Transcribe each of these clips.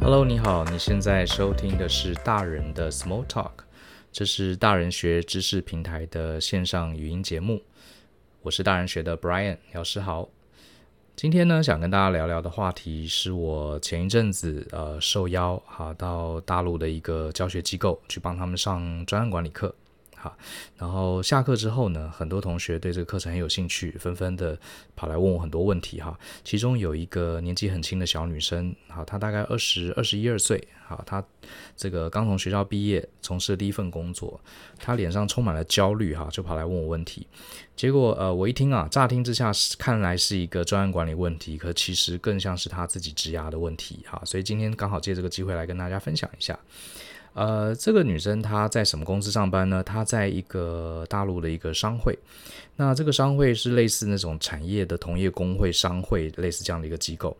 Hello，你好，你现在收听的是大人的 Small Talk，这是大人学知识平台的线上语音节目。我是大人学的 Brian 老师好。今天呢，想跟大家聊聊的话题是我前一阵子呃受邀哈到大陆的一个教学机构去帮他们上专案管理课。好，然后下课之后呢，很多同学对这个课程很有兴趣，纷纷的跑来问我很多问题哈。其中有一个年纪很轻的小女生，好，她大概二十二十一二岁，好，她这个刚从学校毕业，从事第一份工作，她脸上充满了焦虑哈，就跑来问我问题。结果呃，我一听啊，乍听之下看来是一个专案管理问题，可其实更像是她自己职涯的问题哈。所以今天刚好借这个机会来跟大家分享一下。呃，这个女生她在什么公司上班呢？她在一个大陆的一个商会，那这个商会是类似那种产业的同业工会、商会，类似这样的一个机构。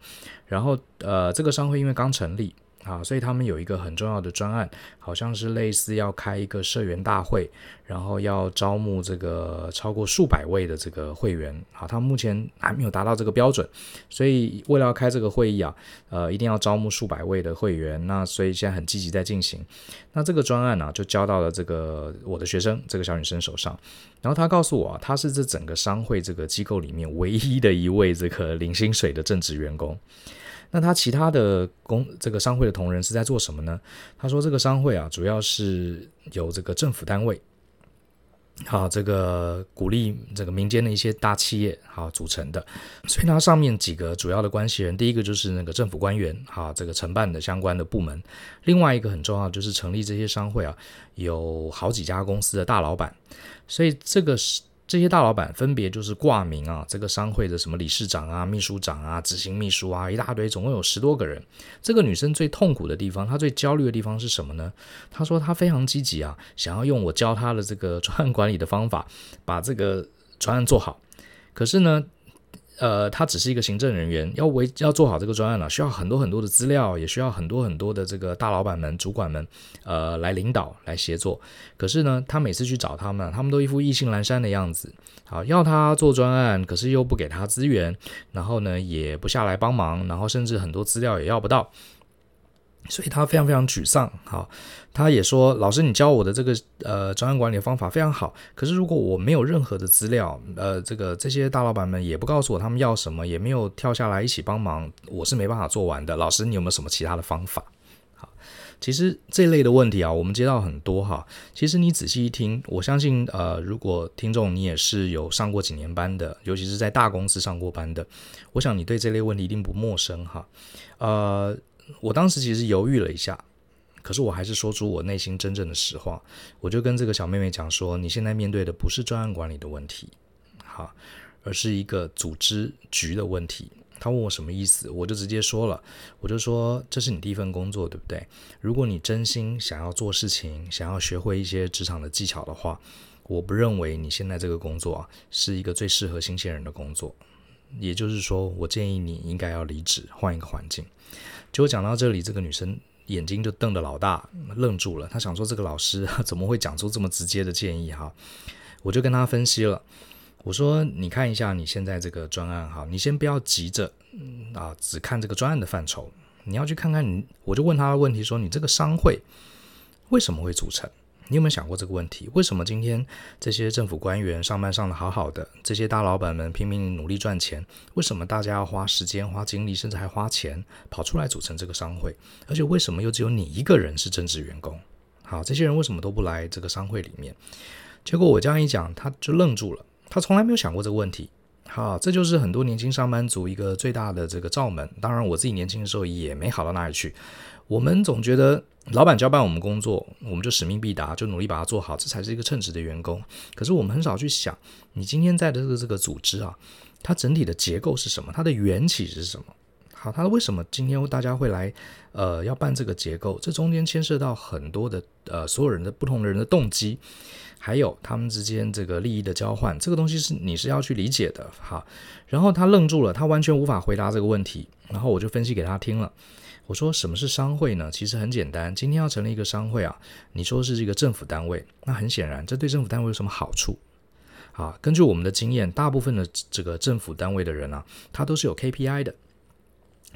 然后，呃，这个商会因为刚成立。啊，所以他们有一个很重要的专案，好像是类似要开一个社员大会，然后要招募这个超过数百位的这个会员。啊，他们目前还没有达到这个标准，所以为了要开这个会议啊，呃，一定要招募数百位的会员。那所以现在很积极在进行。那这个专案呢、就交到了这个我的学生这个小女生手上。然后她告诉我啊，她是这整个商会这个机构里面唯一的一位这个领薪水的正职员工。那他其他的工这个商会的同仁是在做什么呢？他说这个商会啊，主要是由这个政府单位，好，这个鼓励这个民间的一些大企业好组成的，所以它上面几个主要的关系人，第一个就是那个政府官员，好，这个承办的相关的部门，另外一个很重要就是成立这些商会啊，有好几家公司的大老板，所以这个是。这些大老板分别就是挂名啊，这个商会的什么理事长啊、秘书长啊、执行秘书啊，一大堆，总共有十多个人。这个女生最痛苦的地方，她最焦虑的地方是什么呢？她说她非常积极啊，想要用我教她的这个专案管理的方法，把这个专案做好。可是呢，呃，他只是一个行政人员，要为要做好这个专案了，需要很多很多的资料，也需要很多很多的这个大老板们、主管们，呃，来领导、来协作。可是呢，他每次去找他们，他们都一副意兴阑珊的样子，好，要他做专案，可是又不给他资源，然后呢，也不下来帮忙，然后甚至很多资料也要不到。所以他非常非常沮丧，好，他也说，老师，你教我的这个呃专案管理的方法非常好，可是如果我没有任何的资料，呃，这个这些大老板们也不告诉我他们要什么，也没有跳下来一起帮忙，我是没办法做完的。老师，你有没有什么其他的方法？好，其实这类的问题啊，我们接到很多哈。其实你仔细一听，我相信呃，如果听众你也是有上过几年班的，尤其是在大公司上过班的，我想你对这类问题一定不陌生哈，呃。我当时其实犹豫了一下，可是我还是说出我内心真正的实话。我就跟这个小妹妹讲说：“你现在面对的不是专案管理的问题，好，而是一个组织局的问题。”她问我什么意思，我就直接说了，我就说：“这是你第一份工作，对不对？如果你真心想要做事情，想要学会一些职场的技巧的话，我不认为你现在这个工作啊是一个最适合新鲜人的工作。也就是说，我建议你应该要离职，换一个环境。”结果讲到这里，这个女生眼睛就瞪得老大，愣住了。她想说：“这个老师怎么会讲出这么直接的建议？”哈，我就跟她分析了。我说：“你看一下你现在这个专案，哈，你先不要急着啊，只看这个专案的范畴，你要去看看你。”我就问她的问题说：“你这个商会为什么会组成？”你有没有想过这个问题？为什么今天这些政府官员上班上得好好的，这些大老板们拼命努力赚钱，为什么大家要花时间、花精力，甚至还花钱跑出来组成这个商会？而且为什么又只有你一个人是正职员工？好，这些人为什么都不来这个商会里面？结果我这样一讲，他就愣住了，他从来没有想过这个问题。好，这就是很多年轻上班族一个最大的这个罩门。当然，我自己年轻的时候也没好到哪里去。我们总觉得老板交办我们工作，我们就使命必达，就努力把它做好，这才是一个称职的员工。可是我们很少去想，你今天在的这个这个组织啊，它整体的结构是什么？它的缘起是什么？好，它为什么今天大家会来呃要办这个结构？这中间牵涉到很多的呃所有人的不同的人的动机，还有他们之间这个利益的交换，这个东西是你是要去理解的。哈，然后他愣住了，他完全无法回答这个问题。然后我就分析给他听了。我说什么是商会呢？其实很简单，今天要成立一个商会啊，你说是一个政府单位，那很显然，这对政府单位有什么好处？啊，根据我们的经验，大部分的这个政府单位的人啊，他都是有 KPI 的。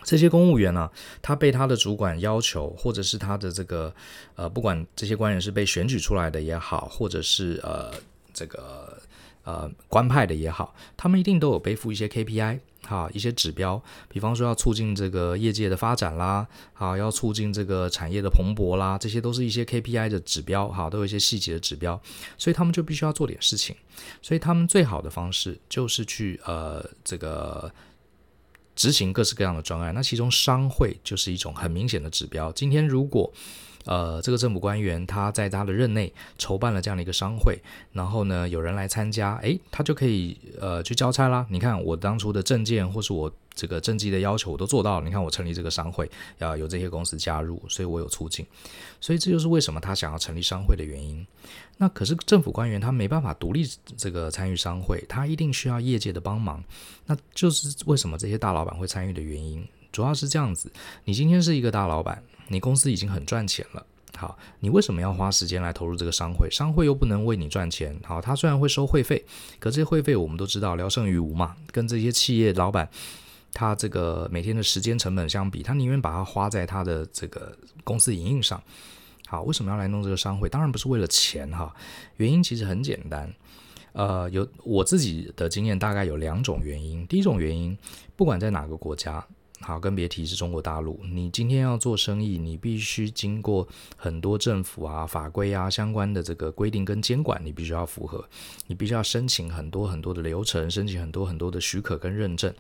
这些公务员呢、他被他的主管要求，或者是他的这个呃，不管这些官员是被选举出来的也好，或者是呃这个呃官派的也好，他们一定都有背负一些 KPI。好，一些指标，比方说要促进这个业界的发展啦，啊，要促进这个产业的蓬勃啦，这些都是一些 KPI 的指标，哈，都有一些细节的指标，所以他们就必须要做点事情，所以他们最好的方式就是去呃这个执行各式各样的专案，那其中商会就是一种很明显的指标。今天如果呃，这个政府官员他在他的任内筹办了这样的一个商会，然后呢，有人来参加，诶，他就可以呃去交差啦。你看我当初的证件或是我这个政绩的要求我都做到了。你看我成立这个商会，要有这些公司加入，所以我有促进。所以这就是为什么他想要成立商会的原因。那可是政府官员他没办法独立这个参与商会，他一定需要业界的帮忙。那就是为什么这些大老板会参与的原因。主要是这样子，你今天是一个大老板。你公司已经很赚钱了，好，你为什么要花时间来投入这个商会？商会又不能为你赚钱，好，他虽然会收会费，可这些会费我们都知道聊胜于无嘛，跟这些企业老板他这个每天的时间成本相比，他宁愿把它花在他的这个公司营运上。好，为什么要来弄这个商会？当然不是为了钱哈，原因其实很简单，呃，有我自己的经验大概有两种原因。第一种原因，不管在哪个国家。好，更别提是中国大陆。你今天要做生意，你必须经过很多政府啊、法规啊相关的这个规定跟监管，你必须要符合，你必须要申请很多很多的流程，申请很多很多的许可跟认证。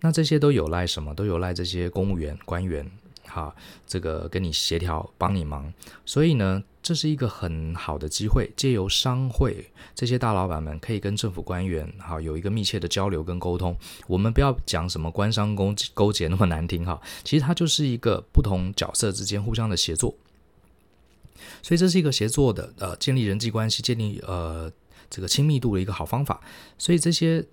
那这些都有赖什么？都有赖这些公务员官员。哈，这个跟你协调，帮你忙。所以呢，这是一个很好的机会，借由商会这些大老板们可以跟政府官员哈有一个密切的交流跟沟通。我们不要讲什么官商勾勾结那么难听哈，其实它就是一个不同角色之间互相的协作。所以这是一个协作的呃，建立人际关系、建立呃这个亲密度的一个好方法。所以这些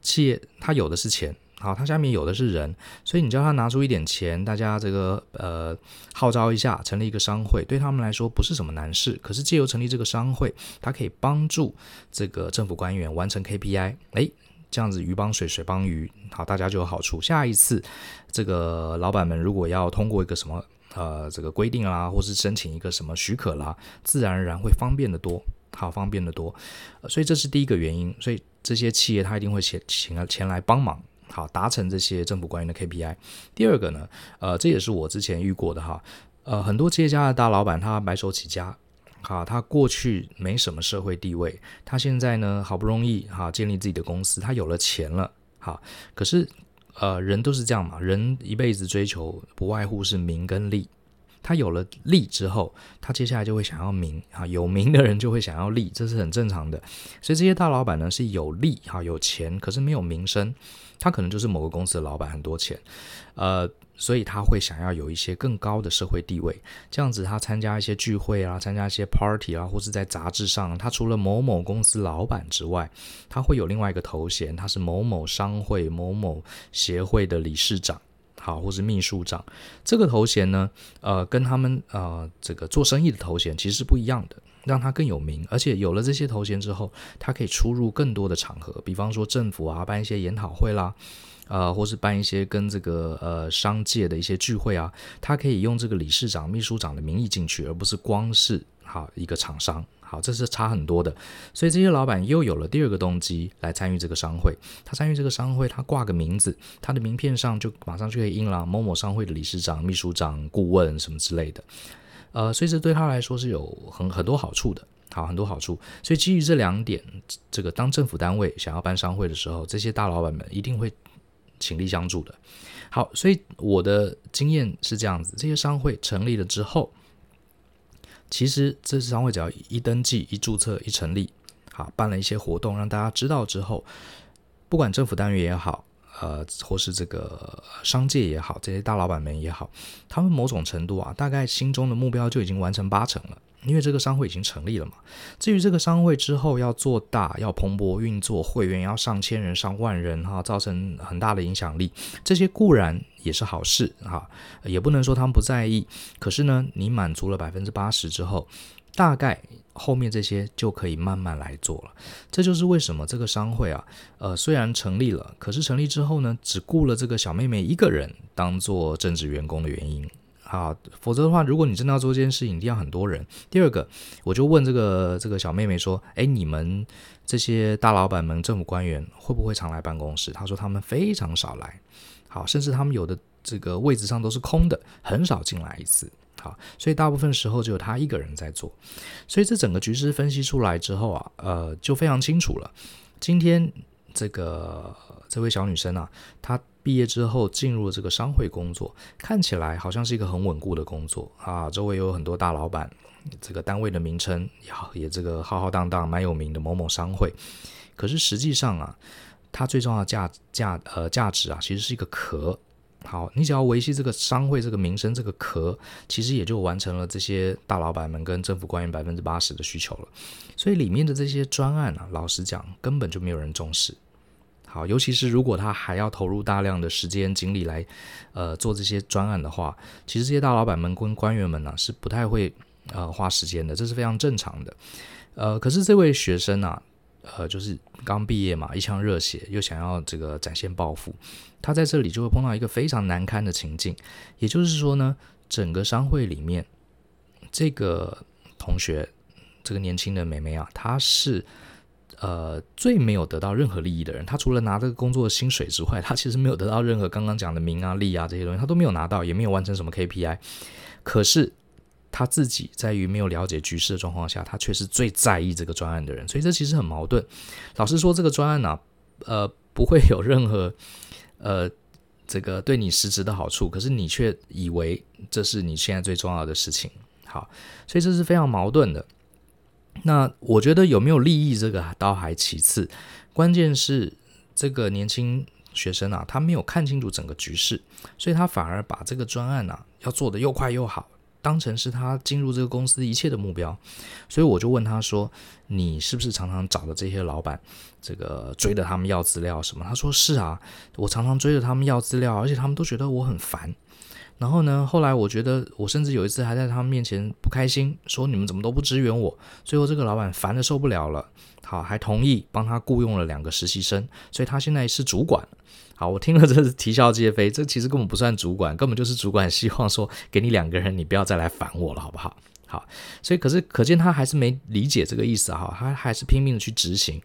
企业它有的是钱。好，他下面有的是人，所以你叫他拿出一点钱，大家这个呃号召一下，成立一个商会，对他们来说不是什么难事。可是借由成立这个商会，他可以帮助这个政府官员完成 KPI，诶，这样子鱼帮水，水帮鱼，好，大家就有好处。下一次这个老板们如果要通过一个什么呃这个规定啦，或是申请一个什么许可啦，自然而然会方便得多，好，方便得多。所以这是第一个原因，所以这些企业他一定会请请前来帮忙。好，达成这些政府官员的 KPI。第二个呢，呃，这也是我之前遇过的哈，呃，很多企业家的大老板他白手起家，好，他过去没什么社会地位，他现在呢好不容易哈建立自己的公司，他有了钱了，好，可是呃人都是这样嘛，人一辈子追求不外乎是名跟利。他有了利之后，他接下来就会想要名啊，有名的人就会想要利，这是很正常的。所以这些大老板呢是有利哈，有钱，可是没有名声，他可能就是某个公司的老板，很多钱，呃，所以他会想要有一些更高的社会地位。这样子，他参加一些聚会啊，参加一些 party 啊，或是在杂志上，他除了某某公司老板之外，他会有另外一个头衔，他是某某商会、某某协会的理事长。好，或是秘书长，这个头衔呢，呃，跟他们呃这个做生意的头衔其实是不一样的，让他更有名，而且有了这些头衔之后，他可以出入更多的场合，比方说政府啊，办一些研讨会啦，呃，或是办一些跟这个呃商界的一些聚会啊，他可以用这个理事长、秘书长的名义进去，而不是光是好一个厂商。好，这是差很多的，所以这些老板又有了第二个动机来参与这个商会。他参与这个商会，他挂个名字，他的名片上就马上就可以印了某某商会的理事长、秘书长、顾问什么之类的。呃，所以这对他来说是有很很多好处的。好，很多好处。所以基于这两点，这个当政府单位想要办商会的时候，这些大老板们一定会倾力相助的。好，所以我的经验是这样子：这些商会成立了之后。其实这次商会只要一登记、一注册、一成立，好，办了一些活动，让大家知道之后，不管政府单位也好，呃，或是这个商界也好，这些大老板们也好，他们某种程度啊，大概心中的目标就已经完成八成了。因为这个商会已经成立了嘛，至于这个商会之后要做大、要蓬勃运作，会员要上千人、上万人哈，造成很大的影响力，这些固然也是好事哈，也不能说他们不在意。可是呢，你满足了百分之八十之后，大概后面这些就可以慢慢来做了。这就是为什么这个商会啊，呃，虽然成立了，可是成立之后呢，只雇了这个小妹妹一个人当做正职员工的原因。啊，否则的话，如果你真的要做这件事情，一定要很多人。第二个，我就问这个这个小妹妹说：“哎，你们这些大老板们、政府官员会不会常来办公室？”她说：“他们非常少来，好，甚至他们有的这个位置上都是空的，很少进来一次。好，所以大部分时候只有她一个人在做。所以这整个局势分析出来之后啊，呃，就非常清楚了。今天这个这位小女生啊，她。毕业之后进入这个商会工作，看起来好像是一个很稳固的工作啊。周围有很多大老板，这个单位的名称也也这个浩浩荡荡，蛮有名的某某商会。可是实际上啊，它最重要的价价呃价值啊，其实是一个壳。好，你只要维系这个商会这个名声这个壳，其实也就完成了这些大老板们跟政府官员百分之八十的需求了。所以里面的这些专案啊，老实讲，根本就没有人重视。好，尤其是如果他还要投入大量的时间精力来，呃，做这些专案的话，其实这些大老板们跟官员们呢、是不太会呃花时间的，这是非常正常的。呃，可是这位学生啊，呃，就是刚毕业嘛，一腔热血，又想要这个展现抱负，他在这里就会碰到一个非常难堪的情境，也就是说呢，整个商会里面，这个同学，这个年轻的妹妹啊，她是。呃，最没有得到任何利益的人，他除了拿这个工作的薪水之外，他其实没有得到任何刚刚讲的名啊、利啊这些东西，他都没有拿到，也没有完成什么 KPI。可是他自己在于没有了解局势的状况下，他却是最在意这个专案的人，所以这其实很矛盾。老实说，这个专案呢、啊，呃，不会有任何呃这个对你实质的好处，可是你却以为这是你现在最重要的事情。好，所以这是非常矛盾的。那我觉得有没有利益这个倒还其次，关键是这个年轻学生啊，他没有看清楚整个局势，所以他反而把这个专案啊要做得又快又好，当成是他进入这个公司一切的目标。所以我就问他说：“你是不是常常找的这些老板，这个追着他们要资料什么？”他说：“是啊，我常常追着他们要资料，而且他们都觉得我很烦。”然后呢，后来我觉得，我甚至有一次还在他们面前不开心，说你们怎么都不支援我。最后这个老板烦得受不了了，好，还同意帮他雇佣了两个实习生，所以他现在是主管。好，我听了这是啼笑皆非，这其实根本不算主管，根本就是主管希望说给你两个人，你不要再来烦我了，好不好？好，所以可是可见他还是没理解这个意思哈，他还是拼命的去执行，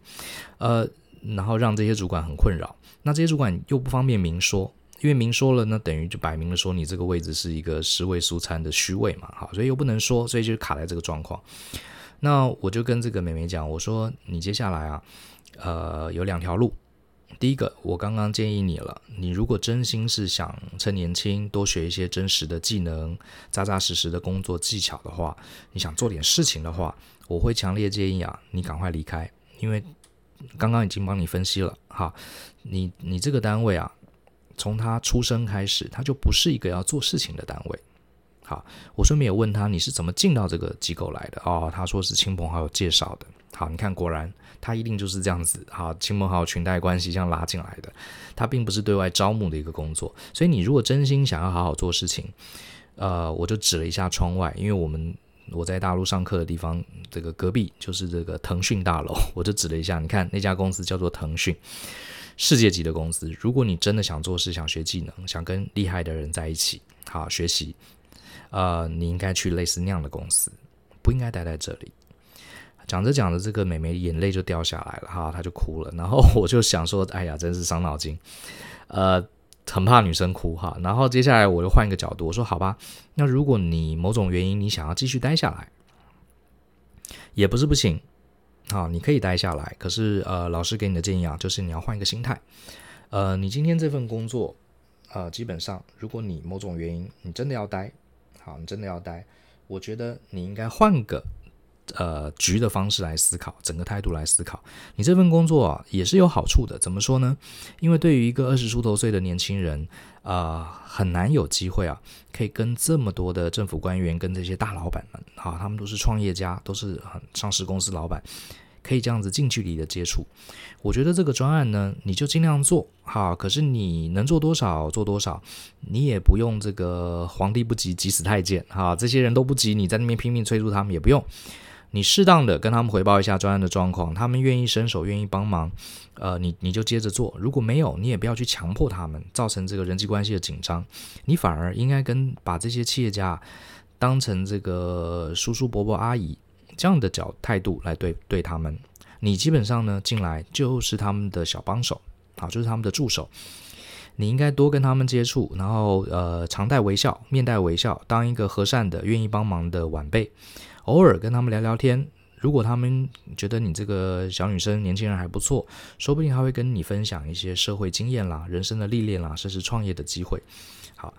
呃，然后让这些主管很困扰，那这些主管又不方便明说。因为明说了呢，等于就摆明了说你这个位置是一个尸位素餐的虚位嘛，好，所以又不能说，所以就卡在这个状况。那我就跟这个妹妹讲，我说你接下来啊，呃，有两条路。第一个，我刚刚建议你了，你如果真心是想趁年轻多学一些真实的技能，扎扎实实的工作技巧的话，你想做点事情的话，我会强烈建议啊，你赶快离开，因为刚刚已经帮你分析了，哈，你你这个单位啊。从他出生开始，他就不是一个要做事情的单位。好，我顺便也问他，你是怎么进到这个机构来的？哦，他说是亲朋好友介绍的。好，你看，果然他一定就是这样子。好，亲朋好友裙带关系这样拉进来的，他并不是对外招募的一个工作。所以你如果真心想要好好做事情，呃，我就指了一下窗外，因为我们我在大陆上课的地方，这个隔壁就是这个腾讯大楼，我就指了一下，你看那家公司叫做腾讯。世界级的公司，如果你真的想做事、想学技能、想跟厉害的人在一起，好学习，呃，你应该去类似那样的公司，不应该待在这里。讲着讲着，这个美眉眼泪就掉下来了，哈，她就哭了。然后我就想说，哎呀，真是伤脑筋，呃，很怕女生哭哈。然后接下来我就换一个角度，我说好吧，那如果你某种原因你想要继续待下来，也不是不行。啊，你可以待下来，可是呃，老师给你的建议啊，就是你要换一个心态。呃，你今天这份工作，呃，基本上，如果你某种原因你真的要待，好，你真的要待，我觉得你应该换个呃局的方式来思考，整个态度来思考。你这份工作，也是有好处的。怎么说呢？因为对于一个二十出头岁的年轻人。啊、呃，很难有机会啊，可以跟这么多的政府官员、跟这些大老板们，哈，他们都是创业家，都是很上市公司老板，可以这样子近距离的接触。我觉得这个专案呢，你就尽量做好。可是你能做多少做多少，你也不用这个皇帝不急急死太监哈，这些人都不急，你在那边拼命催促他们也不用。你适当的跟他们回报一下专案的状况，他们愿意伸手愿意帮忙，呃，你你就接着做。如果没有，你也不要去强迫他们，造成这个人际关系的紧张。你反而应该跟把这些企业家当成这个叔叔伯伯阿姨这样的角态度来对对他们。你基本上呢，进来就是他们的小帮手，好，就是他们的助手。你应该多跟他们接触，然后呃，常带微笑，面带微笑，当一个和善的、愿意帮忙的晚辈。偶尔跟他们聊聊天，如果他们觉得你这个小女生、年轻人还不错，说不定他会跟你分享一些社会经验啦、人生的历练啦，甚至创业的机会。好，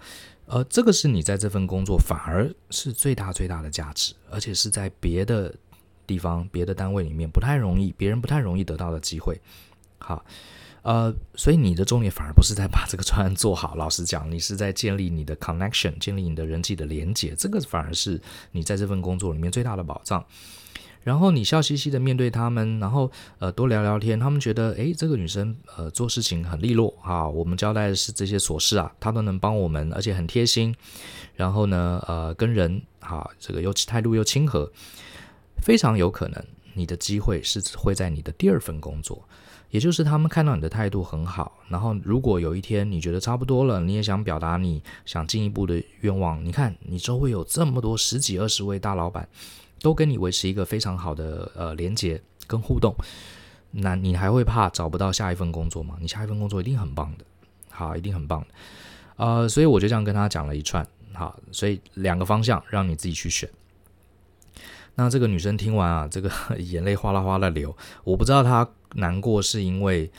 呃，这个是你在这份工作反而是最大最大的价值，而且是在别的。地方别的单位里面不太容易，别人不太容易得到的机会。好，呃，所以你的重点反而不是在把这个专案做好，老实讲，你是在建立你的 connection，建立你的人际的连接，这个反而是你在这份工作里面最大的保障。然后你笑嘻嘻的面对他们，然后呃多聊聊天，他们觉得诶，这个女生呃做事情很利落啊，我们交代的是这些琐事啊，她都能帮我们，而且很贴心。然后呢，呃，跟人哈这个又态度又亲和。非常有可能，你的机会是会在你的第二份工作，也就是他们看到你的态度很好，然后如果有一天你觉得差不多了，你也想表达你想进一步的愿望，你看你周围有这么多十几二十位大老板，都跟你维持一个非常好的呃连接跟互动，那你还会怕找不到下一份工作吗？你下一份工作一定很棒的，好，一定很棒的，呃，所以我就这样跟他讲了一串，好，所以两个方向让你自己去选。那这个女生听完啊，这个 眼泪哗啦哗啦流。我不知道她难过是因为，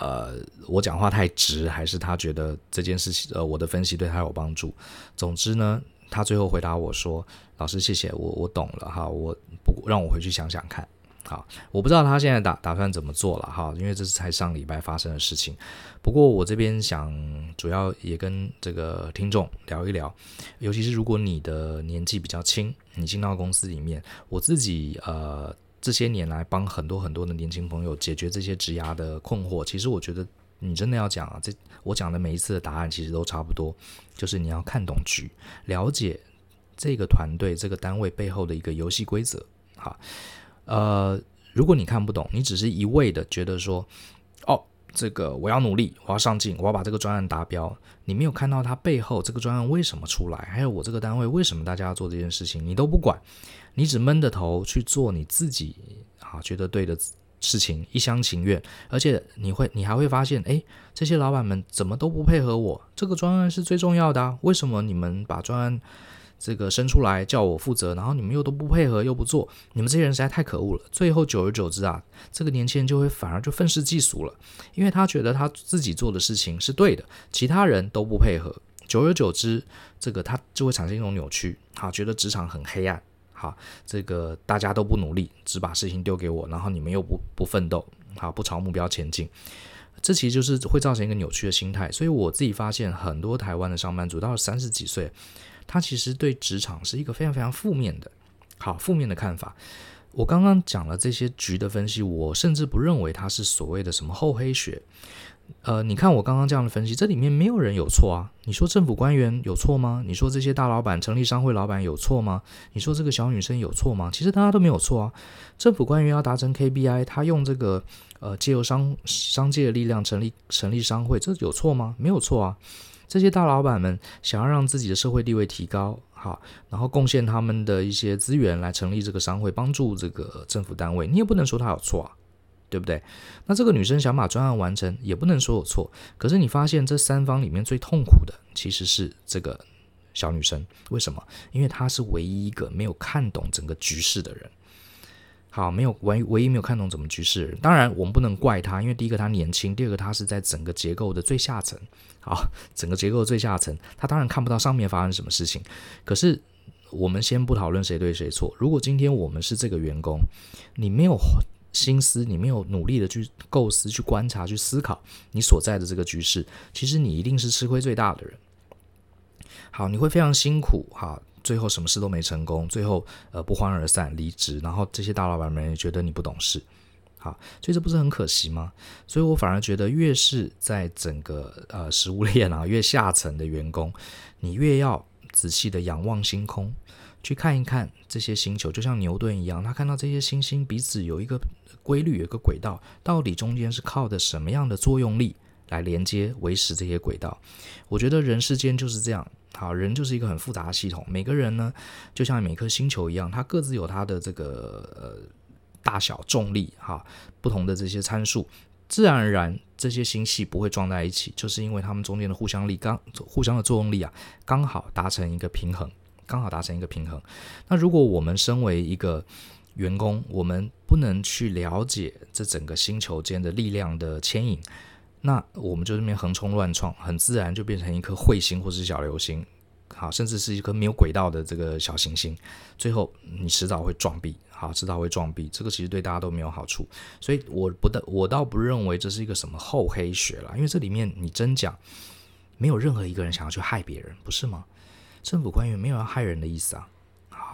呃，我讲话太直，还是她觉得这件事情，呃，我的分析对她有帮助。总之呢，她最后回答我说：“老师，谢谢，我我懂了哈，我不让我回去想想看。”好，我不知道他现在打打算怎么做了哈，因为这是才上礼拜发生的事情。不过我这边想主要也跟这个听众聊一聊，尤其是如果你的年纪比较轻，你进到公司里面，我自己呃这些年来帮很多很多的年轻朋友解决这些职涯的困惑。其实我觉得你真的要讲啊，这我讲的每一次的答案其实都差不多，就是你要看懂局，了解这个团队这个单位背后的一个游戏规则，好。呃，如果你看不懂，你只是一味的觉得说，哦，这个我要努力，我要上进，我要把这个专案达标，你没有看到它背后这个专案为什么出来，还有我这个单位为什么大家要做这件事情，你都不管，你只闷着头去做你自己啊觉得对的事情，一厢情愿，而且你会，你还会发现，哎，这些老板们怎么都不配合我，这个专案是最重要的啊，为什么你们把专案这个生出来叫我负责，然后你们又都不配合又不做，你们这些人实在太可恶了。最后久而久之啊，这个年轻人就会反而就愤世嫉俗了，因为他觉得他自己做的事情是对的，其他人都不配合。久而久之，这个他就会产生一种扭曲，好，觉得职场很黑暗，好，这个大家都不努力，只把事情丢给我，然后你们又不不奋斗，好，不朝目标前进，这其实就是会造成一个扭曲的心态。所以我自己发现，很多台湾的上班族到了三十几岁。他其实对职场是一个非常非常负面的，好，负面的看法。我刚刚讲了这些局的分析，我甚至不认为他是所谓的什么厚黑学。呃，你看我刚刚这样的分析，这里面没有人有错啊。你说政府官员有错吗？你说这些大老板、成立商会老板有错吗？你说这个小女生有错吗？其实大家都没有错啊。政府官员要达成 KPI，他用这个呃借由商商界的力量成立成立商会，这有错吗？没有错啊。这些大老板们想要让自己的社会地位提高，好，然后贡献他们的一些资源来成立这个商会，帮助这个政府单位，你也不能说他有错啊，对不对？那这个女生想把专案完成，也不能说有错。可是你发现这三方里面最痛苦的其实是这个小女生，为什么？因为她是唯一一个没有看懂整个局势的人。好，没有唯唯一没有看懂怎么局势。当然，我们不能怪他，因为第一个他年轻，第二个他是在整个结构的最下层。好，整个结构的最下层，他当然看不到上面发生什么事情。可是，我们先不讨论谁对谁错。如果今天我们是这个员工，你没有心思，你没有努力的去构思、去观察、去思考你所在的这个局势，其实你一定是吃亏最大的人。好，你会非常辛苦。哈。最后什么事都没成功，最后呃不欢而散离职，然后这些大老板们也觉得你不懂事，好，所以这不是很可惜吗？所以我反而觉得，越是在整个呃食物链啊越下层的员工，你越要仔细的仰望星空，去看一看这些星球，就像牛顿一样，他看到这些星星彼此有一个规律，有一个轨道，到底中间是靠的什么样的作用力来连接维持这些轨道？我觉得人世间就是这样。好，人就是一个很复杂的系统。每个人呢，就像每颗星球一样，它各自有它的这个呃大小、重力哈，不同的这些参数，自然而然这些星系不会撞在一起，就是因为它们中间的互相力刚互相的作用力啊，刚好达成一个平衡，刚好达成一个平衡。那如果我们身为一个员工，我们不能去了解这整个星球间的力量的牵引。那我们就这边横冲乱撞，很自然就变成一颗彗星或是小流星，好，甚至是一颗没有轨道的这个小行星，最后你迟早会撞壁，好，迟早会撞壁，这个其实对大家都没有好处，所以我不得，我倒不认为这是一个什么厚黑学啦，因为这里面你真讲，没有任何一个人想要去害别人，不是吗？政府官员没有要害人的意思啊。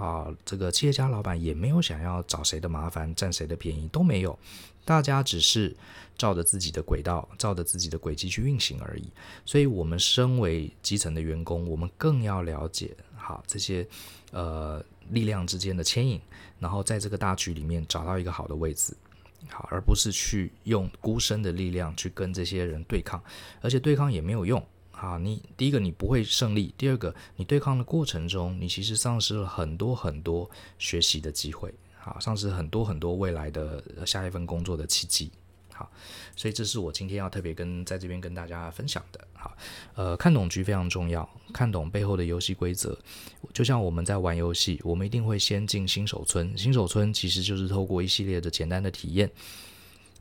啊，这个企业家老板也没有想要找谁的麻烦、占谁的便宜，都没有。大家只是照着自己的轨道、照着自己的轨迹去运行而已。所以，我们身为基层的员工，我们更要了解好这些呃力量之间的牵引，然后在这个大局里面找到一个好的位置，好，而不是去用孤身的力量去跟这些人对抗，而且对抗也没有用。好，你第一个你不会胜利，第二个你对抗的过程中，你其实丧失了很多很多学习的机会，啊，丧失很多很多未来的下一份工作的契机，好，所以这是我今天要特别跟在这边跟大家分享的，好，呃，看懂局非常重要，看懂背后的游戏规则，就像我们在玩游戏，我们一定会先进新手村，新手村其实就是透过一系列的简单的体验。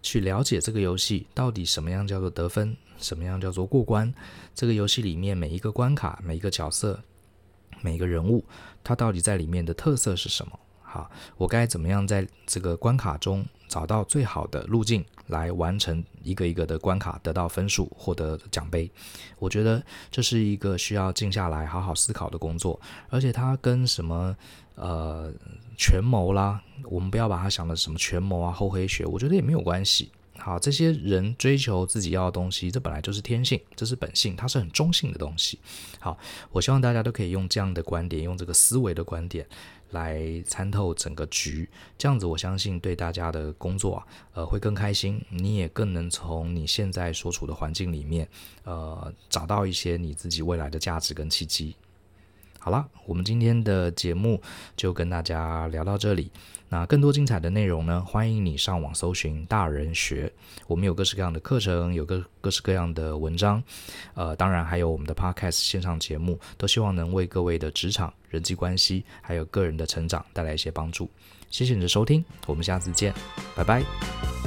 去了解这个游戏到底什么样叫做得分，什么样叫做过关。这个游戏里面每一个关卡、每一个角色、每一个人物，它到底在里面的特色是什么？好，我该怎么样在这个关卡中找到最好的路径来完成一个一个的关卡，得到分数，获得奖杯？我觉得这是一个需要静下来好好思考的工作，而且它跟什么呃。权谋啦，我们不要把它想的什么权谋啊、厚黑学，我觉得也没有关系。好，这些人追求自己要的东西，这本来就是天性，这是本性，它是很中性的东西。好，我希望大家都可以用这样的观点，用这个思维的观点来参透整个局，这样子我相信对大家的工作啊，呃，会更开心，你也更能从你现在所处的环境里面，呃，找到一些你自己未来的价值跟契机。好了，我们今天的节目就跟大家聊到这里。那更多精彩的内容呢，欢迎你上网搜寻大人学。我们有各式各样的课程，有各各式各样的文章，呃，当然还有我们的 Podcast 线上节目，都希望能为各位的职场、人际关系还有个人的成长带来一些帮助。谢谢你的收听，我们下次见，拜拜。